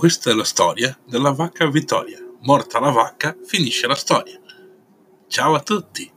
Questa è la storia della vacca Vittoria. Morta la vacca, finisce la storia. Ciao a tutti!